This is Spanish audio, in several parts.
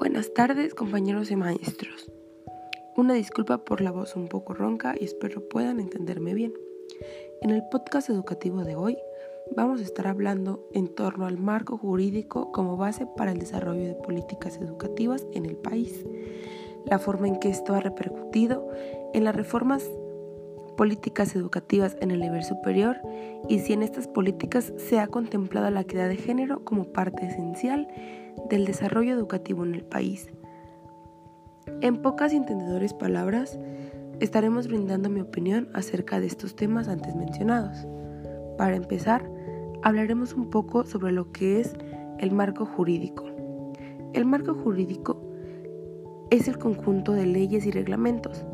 Buenas tardes compañeros y maestros. Una disculpa por la voz un poco ronca y espero puedan entenderme bien. En el podcast educativo de hoy vamos a estar hablando en torno al marco jurídico como base para el desarrollo de políticas educativas en el país, la forma en que esto ha repercutido en las reformas políticas educativas en el nivel superior y si en estas políticas se ha contemplado la equidad de género como parte esencial del desarrollo educativo en el país. En pocas y entendedores palabras, estaremos brindando mi opinión acerca de estos temas antes mencionados. Para empezar, hablaremos un poco sobre lo que es el marco jurídico. El marco jurídico es el conjunto de leyes y reglamentos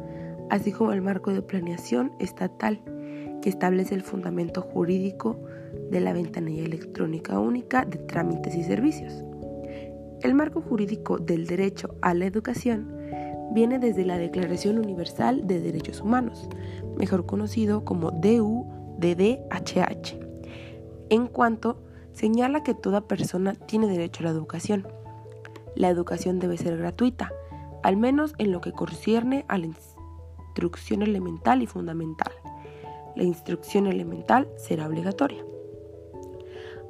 así como el marco de planeación estatal que establece el fundamento jurídico de la ventanilla electrónica única de trámites y servicios. El marco jurídico del derecho a la educación viene desde la Declaración Universal de Derechos Humanos, mejor conocido como DU-DDHH, en cuanto señala que toda persona tiene derecho a la educación. La educación debe ser gratuita, al menos en lo que concierne al instrucción elemental y fundamental. La instrucción elemental será obligatoria.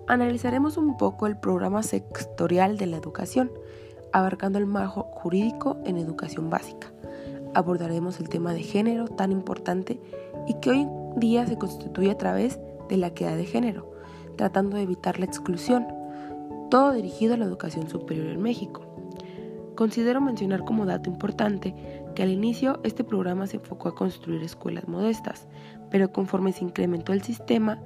Analizaremos un poco el programa sectorial de la educación, abarcando el marco jurídico en educación básica. Abordaremos el tema de género tan importante y que hoy en día se constituye a través de la equidad de género, tratando de evitar la exclusión, todo dirigido a la educación superior en México. Considero mencionar como dato importante que al inicio este programa se enfocó a construir escuelas modestas, pero conforme se incrementó el sistema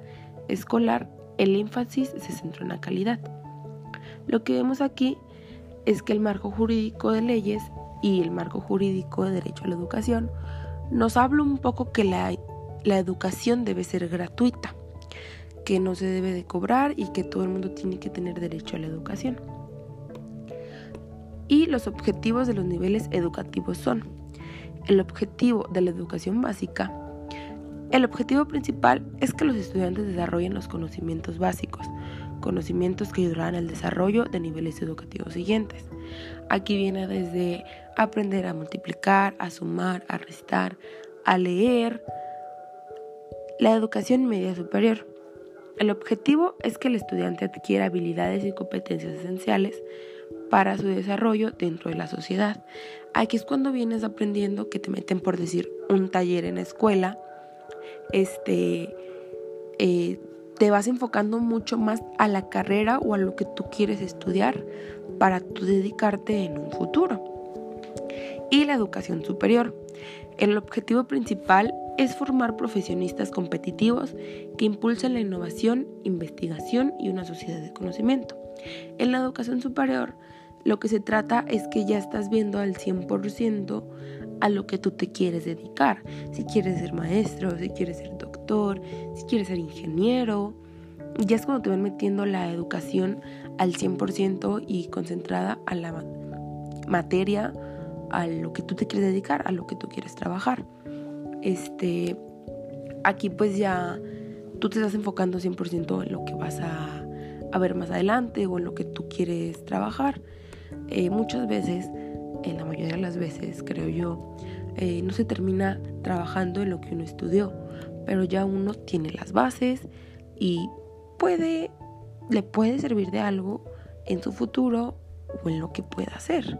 escolar, el énfasis se centró en la calidad. Lo que vemos aquí es que el marco jurídico de leyes y el marco jurídico de derecho a la educación nos habla un poco que la, la educación debe ser gratuita, que no se debe de cobrar y que todo el mundo tiene que tener derecho a la educación y los objetivos de los niveles educativos son el objetivo de la educación básica. El objetivo principal es que los estudiantes desarrollen los conocimientos básicos, conocimientos que ayudarán al desarrollo de niveles educativos siguientes. Aquí viene desde aprender a multiplicar, a sumar, a restar, a leer. La educación media superior. El objetivo es que el estudiante adquiera habilidades y competencias esenciales para su desarrollo dentro de la sociedad. Aquí es cuando vienes aprendiendo que te meten por decir un taller en la escuela, este, eh, te vas enfocando mucho más a la carrera o a lo que tú quieres estudiar para tú dedicarte en un futuro. Y la educación superior. El objetivo principal es formar profesionistas competitivos que impulsen la innovación, investigación y una sociedad de conocimiento. En la educación superior, lo que se trata es que ya estás viendo al 100% a lo que tú te quieres dedicar. Si quieres ser maestro, si quieres ser doctor, si quieres ser ingeniero. Ya es cuando te van metiendo la educación al 100% y concentrada a la materia, a lo que tú te quieres dedicar, a lo que tú quieres trabajar. Este, aquí pues ya tú te estás enfocando 100% en lo que vas a, ver más adelante o en lo que tú quieres trabajar. Eh, muchas veces, en la mayoría de las veces, creo yo, eh, no se termina trabajando en lo que uno estudió, pero ya uno tiene las bases y puede, le puede servir de algo en su futuro o en lo que pueda hacer.